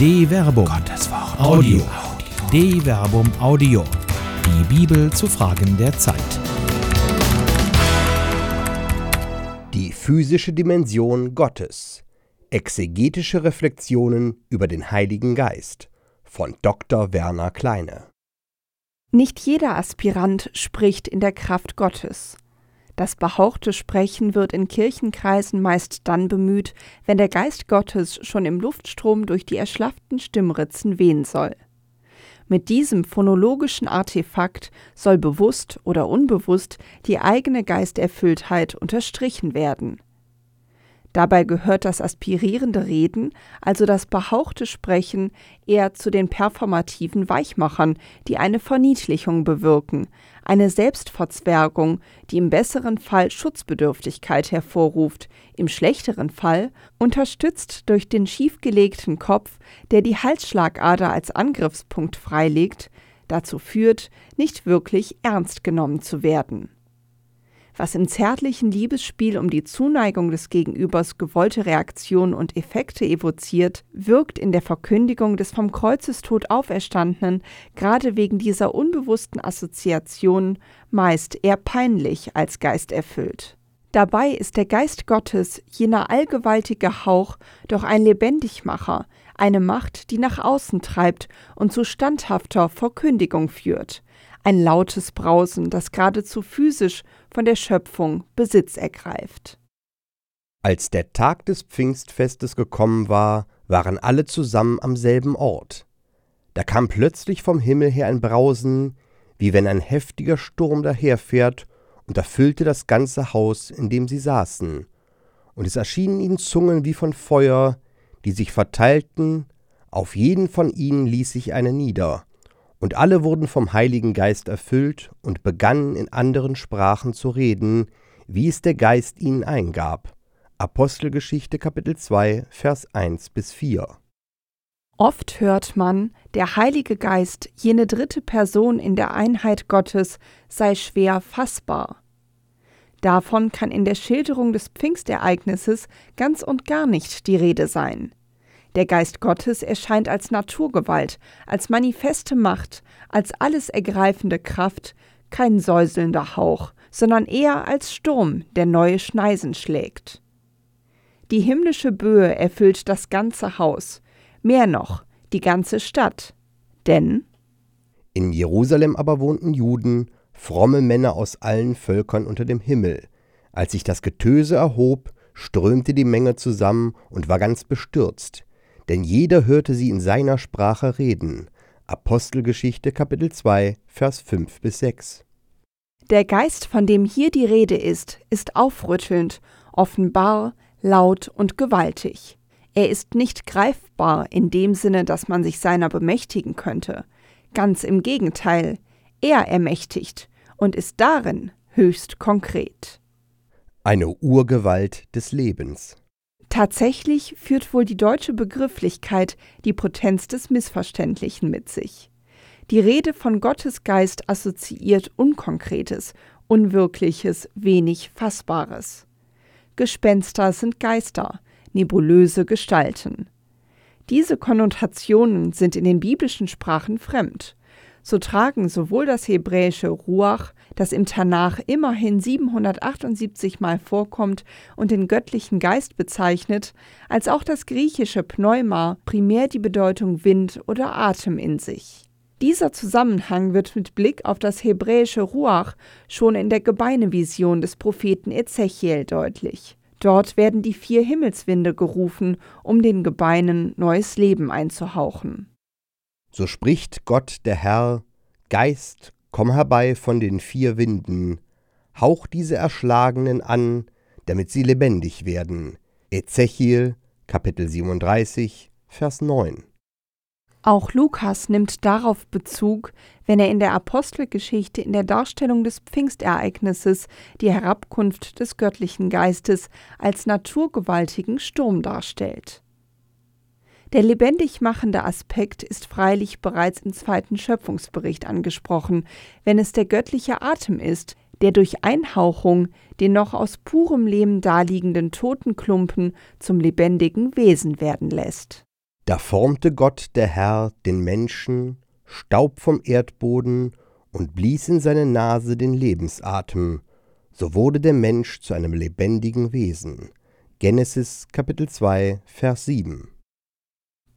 De Verbum. Gottes Wort. Audio. De Verbum Audio. Die Bibel zu Fragen der Zeit. Die physische Dimension Gottes. Exegetische Reflexionen über den Heiligen Geist von Dr. Werner Kleine. Nicht jeder Aspirant spricht in der Kraft Gottes. Das behauchte Sprechen wird in Kirchenkreisen meist dann bemüht, wenn der Geist Gottes schon im Luftstrom durch die erschlafften Stimmritzen wehen soll. Mit diesem phonologischen Artefakt soll bewusst oder unbewusst die eigene Geisterfülltheit unterstrichen werden. Dabei gehört das aspirierende Reden, also das behauchte Sprechen, eher zu den performativen Weichmachern, die eine Verniedlichung bewirken, eine Selbstverzwergung, die im besseren Fall Schutzbedürftigkeit hervorruft, im schlechteren Fall, unterstützt durch den schiefgelegten Kopf, der die Halsschlagader als Angriffspunkt freilegt, dazu führt, nicht wirklich ernst genommen zu werden was im zärtlichen Liebesspiel um die Zuneigung des Gegenübers gewollte Reaktionen und Effekte evoziert, wirkt in der Verkündigung des vom Kreuzestod Auferstandenen gerade wegen dieser unbewussten Assoziationen meist eher peinlich als geisterfüllt. Dabei ist der Geist Gottes, jener allgewaltige Hauch, doch ein Lebendigmacher, eine Macht, die nach außen treibt und zu standhafter Verkündigung führt, ein lautes Brausen, das geradezu physisch von der Schöpfung Besitz ergreift. Als der Tag des Pfingstfestes gekommen war, waren alle zusammen am selben Ort. Da kam plötzlich vom Himmel her ein Brausen, wie wenn ein heftiger Sturm daherfährt, und erfüllte das ganze Haus, in dem sie saßen. Und es erschienen ihnen Zungen wie von Feuer, die sich verteilten, auf jeden von ihnen ließ sich eine nieder, und alle wurden vom Heiligen Geist erfüllt und begannen in anderen Sprachen zu reden, wie es der Geist ihnen eingab. Apostelgeschichte Kapitel 2, Vers 1 bis 4. Oft hört man, der Heilige Geist, jene dritte Person in der Einheit Gottes, sei schwer fassbar. Davon kann in der Schilderung des Pfingstereignisses ganz und gar nicht die Rede sein. Der Geist Gottes erscheint als Naturgewalt, als manifeste Macht, als alles ergreifende Kraft, kein säuselnder Hauch, sondern eher als Sturm, der neue Schneisen schlägt. Die himmlische Böe erfüllt das ganze Haus, mehr noch, die ganze Stadt. Denn in Jerusalem aber wohnten Juden, fromme Männer aus allen Völkern unter dem Himmel. Als sich das Getöse erhob, strömte die Menge zusammen und war ganz bestürzt denn jeder hörte sie in seiner Sprache reden. Apostelgeschichte Kapitel 2, Vers 5 bis 6. Der Geist, von dem hier die Rede ist, ist aufrüttelnd, offenbar, laut und gewaltig. Er ist nicht greifbar in dem Sinne, dass man sich seiner bemächtigen könnte. Ganz im Gegenteil, er ermächtigt und ist darin höchst konkret. Eine Urgewalt des Lebens. Tatsächlich führt wohl die deutsche Begrifflichkeit die Potenz des Missverständlichen mit sich. Die Rede von Gottes Geist assoziiert Unkonkretes, Unwirkliches, wenig Fassbares. Gespenster sind Geister, nebulöse Gestalten. Diese Konnotationen sind in den biblischen Sprachen fremd so tragen sowohl das hebräische Ruach, das im Tanach immerhin 778 Mal vorkommt und den göttlichen Geist bezeichnet, als auch das griechische Pneuma primär die Bedeutung Wind oder Atem in sich. Dieser Zusammenhang wird mit Blick auf das hebräische Ruach schon in der Gebeinevision des Propheten Ezechiel deutlich. Dort werden die vier Himmelswinde gerufen, um den Gebeinen neues Leben einzuhauchen. So spricht Gott der Herr, Geist, komm herbei von den vier Winden, hauch diese Erschlagenen an, damit sie lebendig werden. Ezechiel, Kapitel 37, Vers 9. Auch Lukas nimmt darauf Bezug, wenn er in der Apostelgeschichte in der Darstellung des Pfingstereignisses die Herabkunft des göttlichen Geistes als naturgewaltigen Sturm darstellt. Der lebendig machende Aspekt ist freilich bereits im zweiten Schöpfungsbericht angesprochen, wenn es der göttliche Atem ist, der durch Einhauchung den noch aus purem Lehm daliegenden Totenklumpen zum lebendigen Wesen werden lässt. Da formte Gott der Herr den Menschen, Staub vom Erdboden, und blies in seine Nase den Lebensatem, so wurde der Mensch zu einem lebendigen Wesen. Genesis Kapitel 2, Vers 7.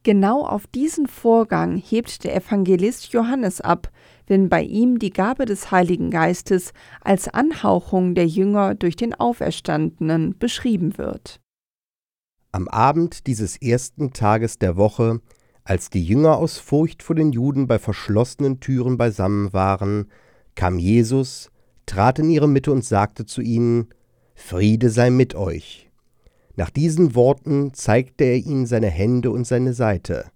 Genau auf diesen Vorgang hebt der Evangelist Johannes ab, wenn bei ihm die Gabe des Heiligen Geistes als Anhauchung der Jünger durch den Auferstandenen beschrieben wird. Am Abend dieses ersten Tages der Woche, als die Jünger aus Furcht vor den Juden bei verschlossenen Türen beisammen waren, kam Jesus, trat in ihre Mitte und sagte zu ihnen, Friede sei mit euch. Nach diesen Worten zeigte er ihnen seine Hände und seine Seite.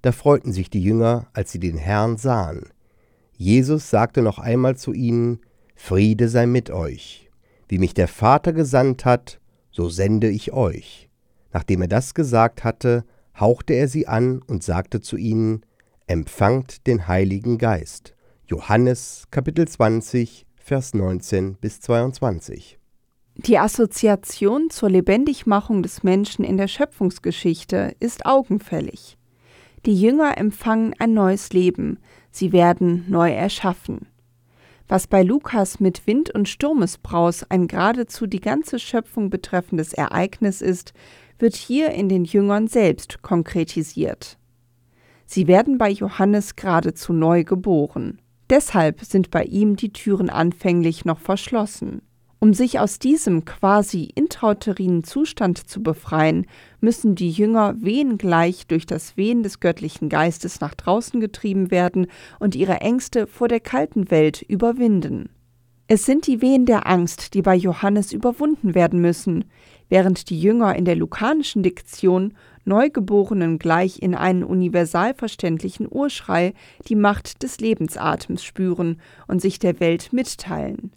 Da freuten sich die Jünger, als sie den Herrn sahen. Jesus sagte noch einmal zu ihnen, Friede sei mit euch. Wie mich der Vater gesandt hat, so sende ich euch. Nachdem er das gesagt hatte, hauchte er sie an und sagte zu ihnen, Empfangt den Heiligen Geist. Johannes Kapitel 20, Vers 19 bis 22. Die Assoziation zur Lebendigmachung des Menschen in der Schöpfungsgeschichte ist augenfällig. Die Jünger empfangen ein neues Leben, sie werden neu erschaffen. Was bei Lukas mit Wind und Sturmesbraus ein geradezu die ganze Schöpfung betreffendes Ereignis ist, wird hier in den Jüngern selbst konkretisiert. Sie werden bei Johannes geradezu neu geboren. Deshalb sind bei ihm die Türen anfänglich noch verschlossen. Um sich aus diesem quasi intrauterinen Zustand zu befreien, müssen die Jünger wehengleich durch das Wehen des göttlichen Geistes nach draußen getrieben werden und ihre Ängste vor der kalten Welt überwinden. Es sind die Wehen der Angst, die bei Johannes überwunden werden müssen, während die Jünger in der lukanischen Diktion Neugeborenen gleich in einen universal verständlichen Urschrei die Macht des Lebensatems spüren und sich der Welt mitteilen.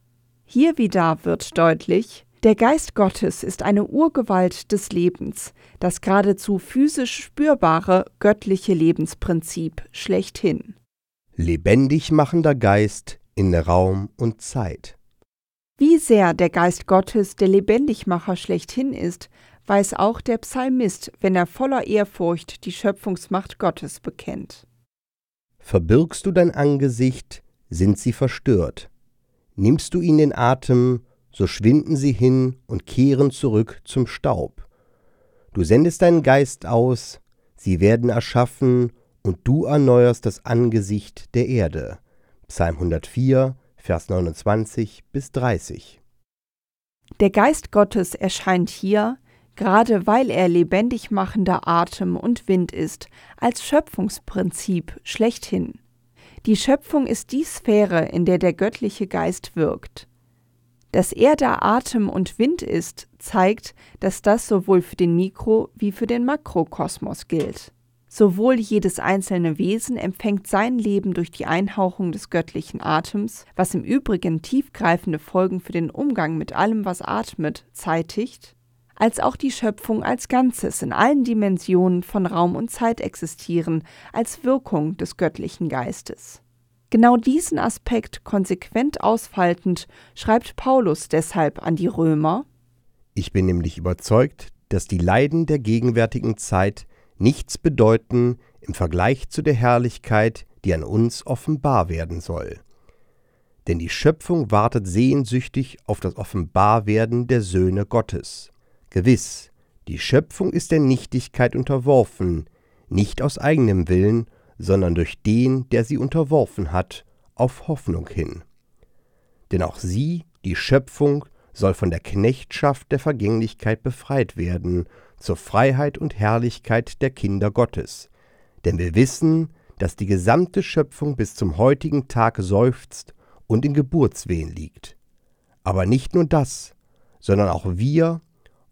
Hier wieder wird deutlich, der Geist Gottes ist eine Urgewalt des Lebens, das geradezu physisch spürbare göttliche Lebensprinzip schlechthin. Lebendig machender Geist in Raum und Zeit. Wie sehr der Geist Gottes der Lebendigmacher schlechthin ist, weiß auch der Psalmist, wenn er voller Ehrfurcht die Schöpfungsmacht Gottes bekennt. Verbirgst du dein Angesicht, sind sie verstört. Nimmst du ihnen den Atem, so schwinden sie hin und kehren zurück zum Staub. Du sendest deinen Geist aus, sie werden erschaffen, und du erneuerst das Angesicht der Erde. Psalm 104, Vers 29 bis 30. Der Geist Gottes erscheint hier, gerade weil er lebendig machender Atem und Wind ist, als Schöpfungsprinzip schlechthin. Die Schöpfung ist die Sphäre, in der der göttliche Geist wirkt. Dass er da Atem und Wind ist, zeigt, dass das sowohl für den Mikro- wie für den Makrokosmos gilt. Sowohl jedes einzelne Wesen empfängt sein Leben durch die Einhauchung des göttlichen Atems, was im Übrigen tiefgreifende Folgen für den Umgang mit allem, was atmet, zeitigt, als auch die Schöpfung als Ganzes in allen Dimensionen von Raum und Zeit existieren, als Wirkung des göttlichen Geistes. Genau diesen Aspekt konsequent ausfaltend schreibt Paulus deshalb an die Römer Ich bin nämlich überzeugt, dass die Leiden der gegenwärtigen Zeit nichts bedeuten im Vergleich zu der Herrlichkeit, die an uns offenbar werden soll. Denn die Schöpfung wartet sehnsüchtig auf das Offenbarwerden der Söhne Gottes. Gewiss, die Schöpfung ist der Nichtigkeit unterworfen, nicht aus eigenem Willen, sondern durch den, der sie unterworfen hat, auf Hoffnung hin. Denn auch sie, die Schöpfung, soll von der Knechtschaft der Vergänglichkeit befreit werden, zur Freiheit und Herrlichkeit der Kinder Gottes. Denn wir wissen, dass die gesamte Schöpfung bis zum heutigen Tag seufzt und in Geburtswehen liegt. Aber nicht nur das, sondern auch wir,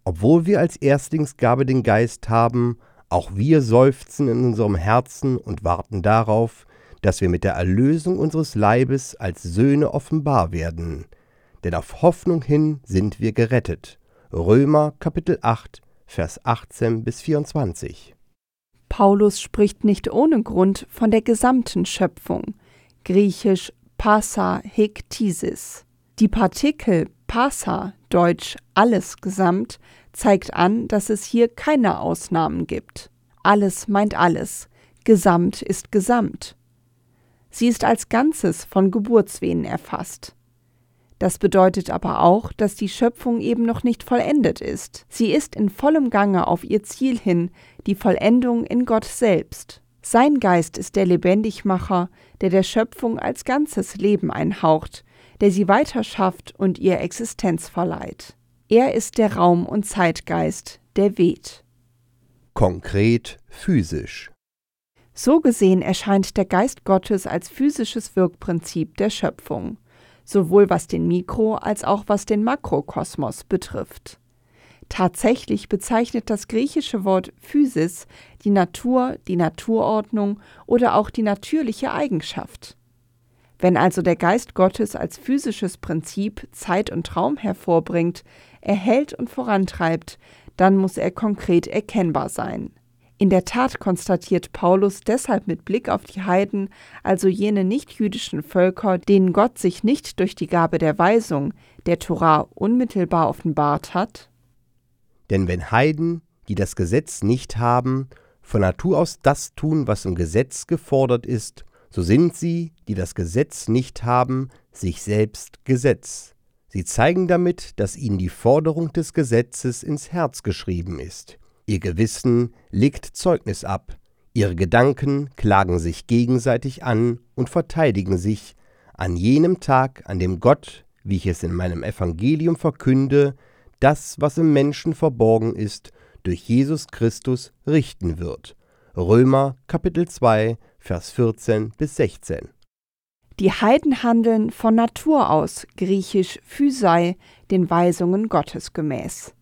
obwohl wir als Erstlingsgabe den Geist haben, auch wir seufzen in unserem Herzen und warten darauf, dass wir mit der Erlösung unseres Leibes als Söhne offenbar werden. Denn auf Hoffnung hin sind wir gerettet. Römer Kapitel 8, Vers 18 bis 24. Paulus spricht nicht ohne Grund von der gesamten Schöpfung, griechisch passa hektisis. Die Partikel passa, deutsch alles gesamt, zeigt an, dass es hier keine Ausnahmen gibt. alles meint alles, Gesamt ist Gesamt. Sie ist als Ganzes von Geburtswehen erfasst. Das bedeutet aber auch, dass die Schöpfung eben noch nicht vollendet ist. Sie ist in vollem Gange auf ihr Ziel hin, die Vollendung in Gott selbst. Sein Geist ist der Lebendigmacher, der der Schöpfung als ganzes Leben einhaucht, der sie weiterschafft und ihr Existenz verleiht. Er ist der Raum- und Zeitgeist, der weht. Konkret physisch. So gesehen erscheint der Geist Gottes als physisches Wirkprinzip der Schöpfung, sowohl was den Mikro- als auch was den Makrokosmos betrifft. Tatsächlich bezeichnet das griechische Wort Physis die Natur, die Naturordnung oder auch die natürliche Eigenschaft. Wenn also der Geist Gottes als physisches Prinzip Zeit und Raum hervorbringt, erhält und vorantreibt, dann muss er konkret erkennbar sein. In der Tat konstatiert Paulus deshalb mit Blick auf die Heiden, also jene nichtjüdischen Völker, denen Gott sich nicht durch die Gabe der Weisung, der Torah, unmittelbar offenbart hat, denn wenn Heiden, die das Gesetz nicht haben, von Natur aus das tun, was im Gesetz gefordert ist, so sind sie, die das Gesetz nicht haben, sich selbst Gesetz. Sie zeigen damit, dass ihnen die Forderung des Gesetzes ins Herz geschrieben ist. Ihr Gewissen legt Zeugnis ab, ihre Gedanken klagen sich gegenseitig an und verteidigen sich an jenem Tag, an dem Gott, wie ich es in meinem Evangelium verkünde, das, was im Menschen verborgen ist, durch Jesus Christus richten wird. Römer Kapitel 2, Vers 14 bis 16. Die Heiden handeln von Natur aus, griechisch physei, den Weisungen Gottes gemäß.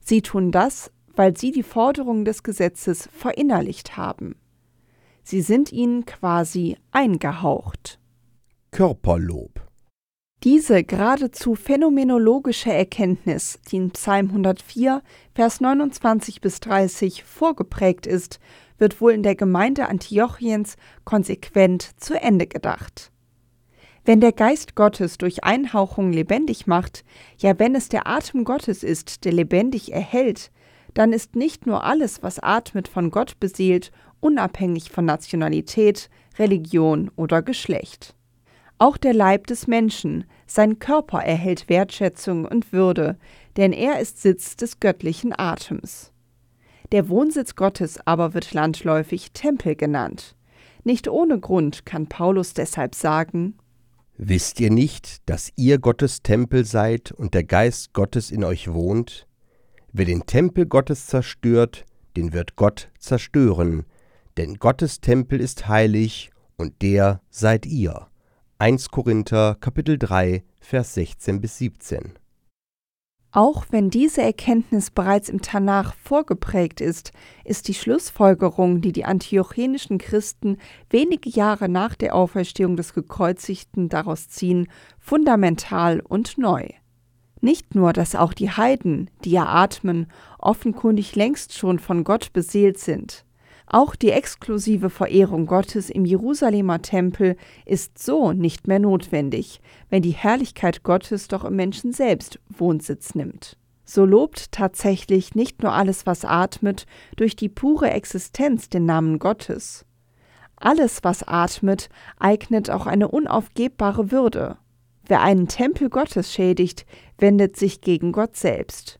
Sie tun das, weil sie die Forderungen des Gesetzes verinnerlicht haben. Sie sind ihnen quasi eingehaucht. Körperlob diese geradezu phänomenologische Erkenntnis, die in Psalm 104, Vers 29 bis 30 vorgeprägt ist, wird wohl in der Gemeinde Antiochiens konsequent zu Ende gedacht. Wenn der Geist Gottes durch Einhauchung lebendig macht, ja wenn es der Atem Gottes ist, der lebendig erhält, dann ist nicht nur alles, was atmet, von Gott beseelt, unabhängig von Nationalität, Religion oder Geschlecht. Auch der Leib des Menschen, sein Körper erhält Wertschätzung und Würde, denn er ist Sitz des göttlichen Atems. Der Wohnsitz Gottes aber wird landläufig Tempel genannt. Nicht ohne Grund kann Paulus deshalb sagen, Wisst ihr nicht, dass ihr Gottes Tempel seid und der Geist Gottes in euch wohnt? Wer den Tempel Gottes zerstört, den wird Gott zerstören, denn Gottes Tempel ist heilig und der seid ihr. 1 Korinther Kapitel 3 Vers 16 bis 17. Auch wenn diese Erkenntnis bereits im Tanach vorgeprägt ist, ist die Schlussfolgerung, die die antiochenischen Christen wenige Jahre nach der Auferstehung des Gekreuzigten daraus ziehen, fundamental und neu. Nicht nur, dass auch die Heiden, die ja atmen, offenkundig längst schon von Gott beseelt sind, auch die exklusive Verehrung Gottes im Jerusalemer Tempel ist so nicht mehr notwendig, wenn die Herrlichkeit Gottes doch im Menschen selbst Wohnsitz nimmt. So lobt tatsächlich nicht nur alles, was atmet, durch die pure Existenz den Namen Gottes. Alles, was atmet, eignet auch eine unaufgebbare Würde. Wer einen Tempel Gottes schädigt, wendet sich gegen Gott selbst.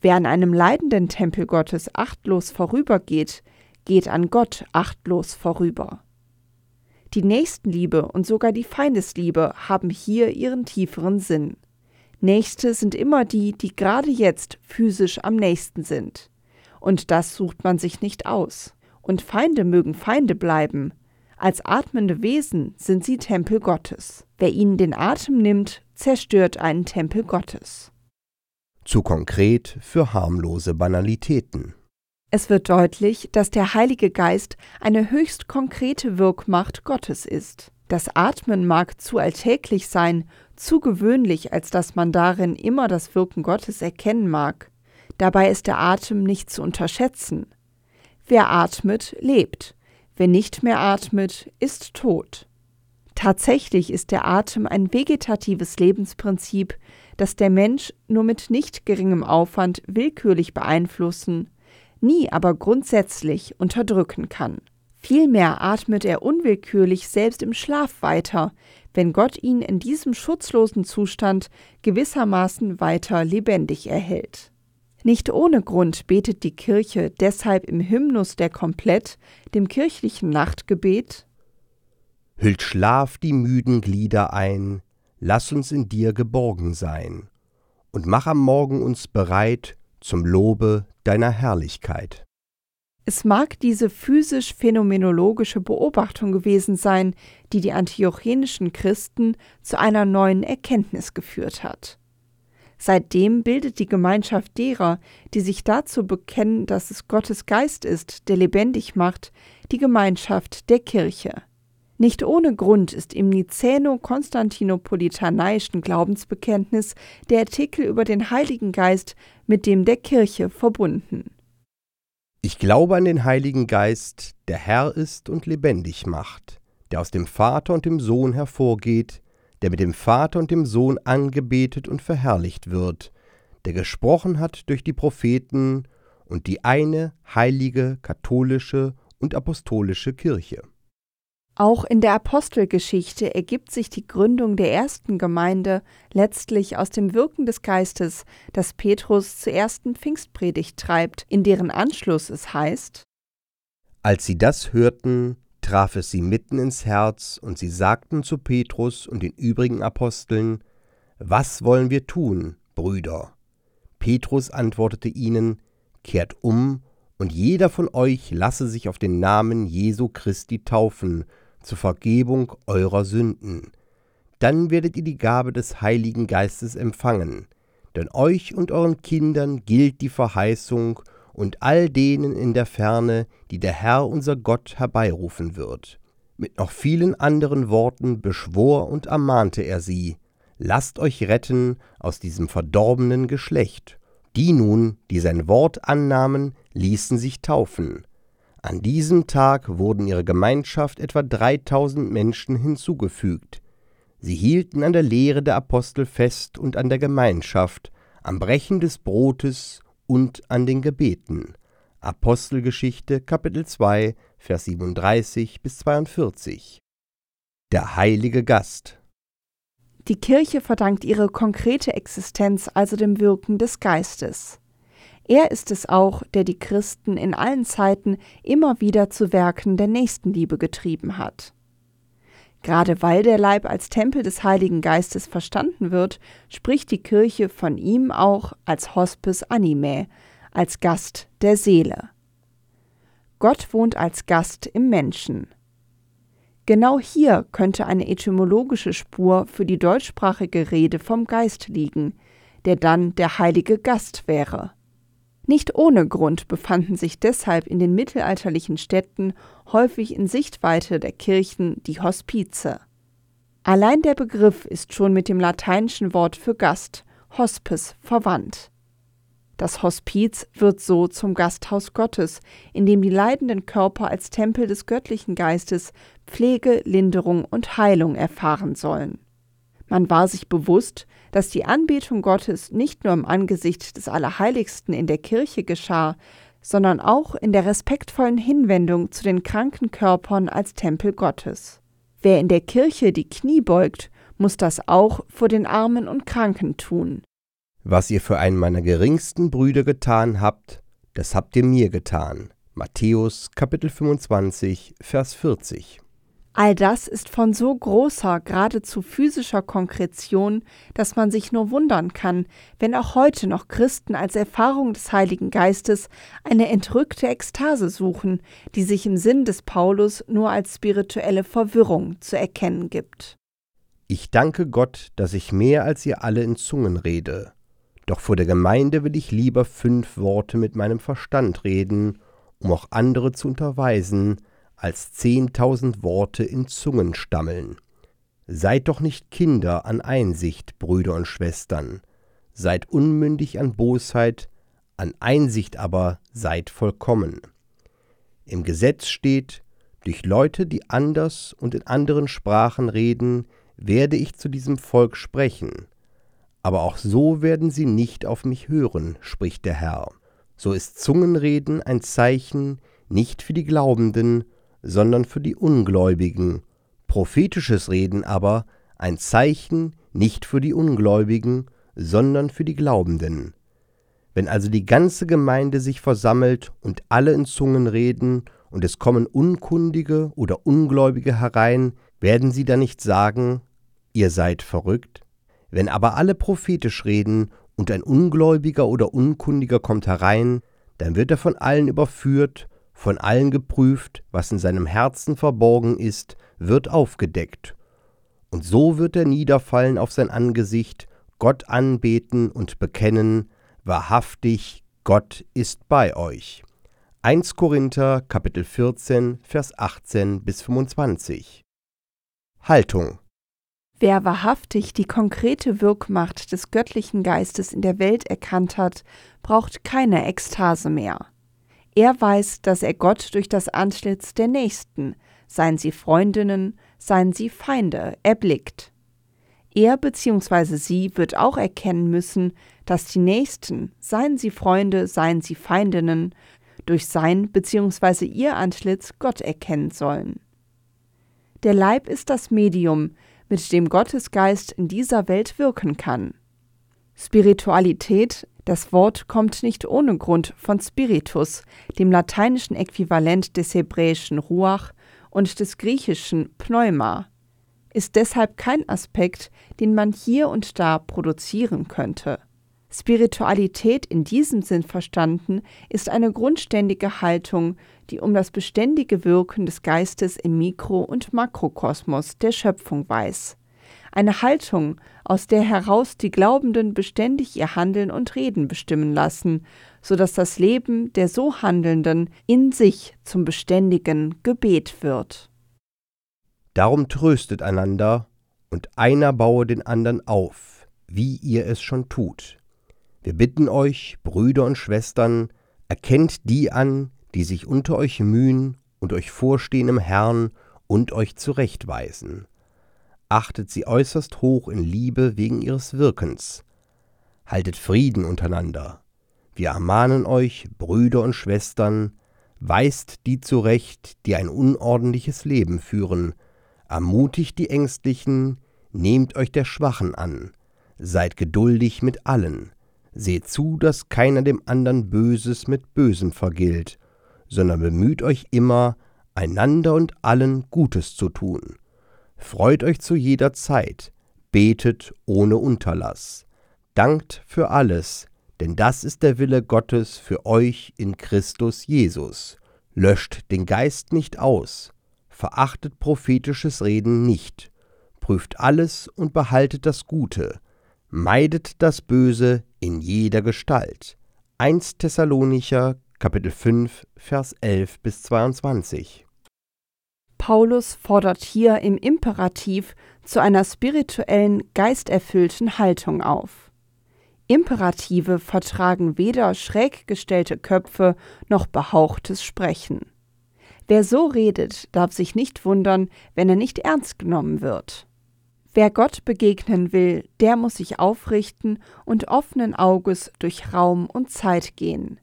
Wer an einem leidenden Tempel Gottes achtlos vorübergeht, geht an Gott achtlos vorüber. Die Nächstenliebe und sogar die Feindesliebe haben hier ihren tieferen Sinn. Nächste sind immer die, die gerade jetzt physisch am nächsten sind. Und das sucht man sich nicht aus. Und Feinde mögen Feinde bleiben. Als atmende Wesen sind sie Tempel Gottes. Wer ihnen den Atem nimmt, zerstört einen Tempel Gottes. Zu konkret für harmlose Banalitäten. Es wird deutlich, dass der Heilige Geist eine höchst konkrete Wirkmacht Gottes ist. Das Atmen mag zu alltäglich sein, zu gewöhnlich, als dass man darin immer das Wirken Gottes erkennen mag. Dabei ist der Atem nicht zu unterschätzen. Wer atmet, lebt. Wer nicht mehr atmet, ist tot. Tatsächlich ist der Atem ein vegetatives Lebensprinzip, das der Mensch nur mit nicht geringem Aufwand willkürlich beeinflussen, nie aber grundsätzlich unterdrücken kann. Vielmehr atmet er unwillkürlich selbst im Schlaf weiter, wenn Gott ihn in diesem schutzlosen Zustand gewissermaßen weiter lebendig erhält. Nicht ohne Grund betet die Kirche deshalb im Hymnus der Komplett, dem kirchlichen Nachtgebet Hüllt Schlaf die müden Glieder ein, lass uns in dir geborgen sein, und mach am Morgen uns bereit zum Lobe deiner Herrlichkeit. Es mag diese physisch-phänomenologische Beobachtung gewesen sein, die die antiochenischen Christen zu einer neuen Erkenntnis geführt hat. Seitdem bildet die Gemeinschaft derer, die sich dazu bekennen, dass es Gottes Geist ist, der lebendig macht, die Gemeinschaft der Kirche. Nicht ohne Grund ist im Nicäno-Konstantinopolitanaischen Glaubensbekenntnis der Artikel über den Heiligen Geist mit dem der Kirche verbunden. Ich glaube an den Heiligen Geist, der Herr ist und lebendig macht, der aus dem Vater und dem Sohn hervorgeht, der mit dem Vater und dem Sohn angebetet und verherrlicht wird, der gesprochen hat durch die Propheten und die eine heilige, katholische und apostolische Kirche. Auch in der Apostelgeschichte ergibt sich die Gründung der ersten Gemeinde letztlich aus dem Wirken des Geistes, das Petrus zur ersten Pfingstpredigt treibt, in deren Anschluss es heißt Als sie das hörten, traf es sie mitten ins Herz, und sie sagten zu Petrus und den übrigen Aposteln, Was wollen wir tun, Brüder? Petrus antwortete ihnen, Kehrt um, und jeder von euch lasse sich auf den Namen Jesu Christi taufen, zur Vergebung eurer Sünden. Dann werdet ihr die Gabe des Heiligen Geistes empfangen, denn euch und euren Kindern gilt die Verheißung und all denen in der Ferne, die der Herr unser Gott herbeirufen wird. Mit noch vielen anderen Worten beschwor und ermahnte er sie, Lasst euch retten aus diesem verdorbenen Geschlecht. Die nun, die sein Wort annahmen, ließen sich taufen. An diesem Tag wurden ihrer Gemeinschaft etwa 3000 Menschen hinzugefügt. Sie hielten an der Lehre der Apostel fest und an der Gemeinschaft, am Brechen des Brotes und an den Gebeten. Apostelgeschichte Kapitel 2 Vers 37 bis 42 Der heilige Gast Die Kirche verdankt ihre konkrete Existenz also dem Wirken des Geistes. Er ist es auch, der die Christen in allen Zeiten immer wieder zu Werken der Nächstenliebe getrieben hat. Gerade weil der Leib als Tempel des Heiligen Geistes verstanden wird, spricht die Kirche von ihm auch als Hospice Animae, als Gast der Seele. Gott wohnt als Gast im Menschen. Genau hier könnte eine etymologische Spur für die deutschsprachige Rede vom Geist liegen, der dann der heilige Gast wäre. Nicht ohne Grund befanden sich deshalb in den mittelalterlichen Städten häufig in Sichtweite der Kirchen die Hospize. Allein der Begriff ist schon mit dem lateinischen Wort für Gast, Hospice, verwandt. Das Hospiz wird so zum Gasthaus Gottes, in dem die leidenden Körper als Tempel des göttlichen Geistes Pflege, Linderung und Heilung erfahren sollen. Man war sich bewusst, dass die Anbetung Gottes nicht nur im Angesicht des Allerheiligsten in der Kirche geschah, sondern auch in der respektvollen Hinwendung zu den kranken Körpern als Tempel Gottes. Wer in der Kirche die Knie beugt, muss das auch vor den Armen und Kranken tun. Was ihr für einen meiner geringsten Brüder getan habt, das habt ihr mir getan. Matthäus Kapitel 25, Vers 40. All das ist von so großer, geradezu physischer Konkretion, dass man sich nur wundern kann, wenn auch heute noch Christen als Erfahrung des Heiligen Geistes eine entrückte Ekstase suchen, die sich im Sinn des Paulus nur als spirituelle Verwirrung zu erkennen gibt. Ich danke Gott, dass ich mehr als ihr alle in Zungen rede. Doch vor der Gemeinde will ich lieber fünf Worte mit meinem Verstand reden, um auch andere zu unterweisen, als zehntausend Worte in Zungen stammeln. Seid doch nicht Kinder an Einsicht, Brüder und Schwestern, seid unmündig an Bosheit, an Einsicht aber seid vollkommen. Im Gesetz steht, durch Leute, die anders und in anderen Sprachen reden, werde ich zu diesem Volk sprechen. Aber auch so werden sie nicht auf mich hören, spricht der Herr so ist Zungenreden ein Zeichen nicht für die Glaubenden, sondern für die Ungläubigen, prophetisches Reden aber ein Zeichen nicht für die Ungläubigen, sondern für die Glaubenden. Wenn also die ganze Gemeinde sich versammelt und alle in Zungen reden, und es kommen Unkundige oder Ungläubige herein, werden sie dann nicht sagen, ihr seid verrückt? Wenn aber alle prophetisch reden und ein Ungläubiger oder Unkundiger kommt herein, dann wird er von allen überführt, von allen geprüft, was in seinem Herzen verborgen ist, wird aufgedeckt. Und so wird er niederfallen auf sein Angesicht, Gott anbeten und bekennen, wahrhaftig, Gott ist bei euch. 1 Korinther Kapitel 14 Vers 18 bis 25 Haltung Wer wahrhaftig die konkrete Wirkmacht des göttlichen Geistes in der Welt erkannt hat, braucht keine Ekstase mehr. Er weiß, dass er Gott durch das Antlitz der Nächsten, seien sie Freundinnen, seien sie Feinde, erblickt. Er bzw. sie wird auch erkennen müssen, dass die Nächsten, seien sie Freunde, seien sie Feindinnen, durch sein bzw. ihr Antlitz Gott erkennen sollen. Der Leib ist das Medium, mit dem Gottes Geist in dieser Welt wirken kann. Spiritualität, das Wort kommt nicht ohne Grund von Spiritus, dem lateinischen Äquivalent des hebräischen Ruach und des griechischen Pneuma, ist deshalb kein Aspekt, den man hier und da produzieren könnte. Spiritualität in diesem Sinn verstanden ist eine grundständige Haltung, die um das beständige Wirken des Geistes im Mikro- und Makrokosmos der Schöpfung weiß. Eine Haltung, aus der heraus die Glaubenden beständig ihr Handeln und Reden bestimmen lassen, so dass das Leben der so Handelnden in sich zum beständigen Gebet wird. Darum tröstet einander, und einer baue den andern auf, wie ihr es schon tut. Wir bitten euch, Brüder und Schwestern, erkennt die an, die sich unter euch mühen und euch vorstehen im Herrn und euch zurechtweisen. Achtet sie äußerst hoch in Liebe wegen ihres Wirkens. Haltet Frieden untereinander. Wir ermahnen euch, Brüder und Schwestern, weist die zurecht, die ein unordentliches Leben führen, ermutigt die Ängstlichen, nehmt euch der Schwachen an, seid geduldig mit allen, seht zu, dass keiner dem andern Böses mit Bösem vergilt, sondern bemüht euch immer, einander und allen Gutes zu tun. Freut euch zu jeder Zeit, betet ohne Unterlass. Dankt für alles, denn das ist der Wille Gottes für euch in Christus Jesus. Löscht den Geist nicht aus, verachtet prophetisches Reden nicht, prüft alles und behaltet das Gute, meidet das Böse in jeder Gestalt. 1 Thessalonicher Kapitel 5, Vers 11 bis 22. Paulus fordert hier im Imperativ zu einer spirituellen, geisterfüllten Haltung auf. Imperative vertragen weder schräg gestellte Köpfe noch behauchtes Sprechen. Wer so redet, darf sich nicht wundern, wenn er nicht ernst genommen wird. Wer Gott begegnen will, der muss sich aufrichten und offenen Auges durch Raum und Zeit gehen.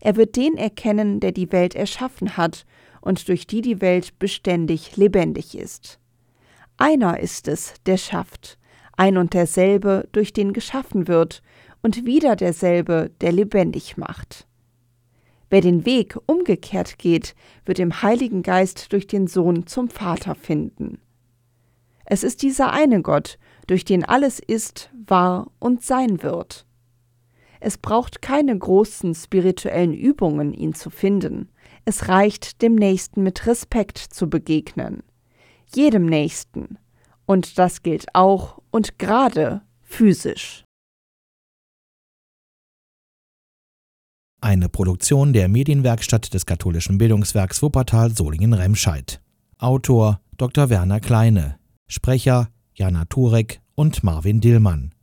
Er wird den erkennen, der die Welt erschaffen hat und durch die die Welt beständig lebendig ist. Einer ist es, der schafft, ein und derselbe, durch den geschaffen wird, und wieder derselbe, der lebendig macht. Wer den Weg umgekehrt geht, wird im Heiligen Geist durch den Sohn zum Vater finden. Es ist dieser eine Gott, durch den alles ist, war und sein wird. Es braucht keine großen spirituellen Übungen, ihn zu finden. Es reicht, dem Nächsten mit Respekt zu begegnen. Jedem Nächsten. Und das gilt auch und gerade physisch. Eine Produktion der Medienwerkstatt des katholischen Bildungswerks Wuppertal Solingen-Remscheid. Autor Dr. Werner Kleine. Sprecher Jana Turek und Marvin Dillmann.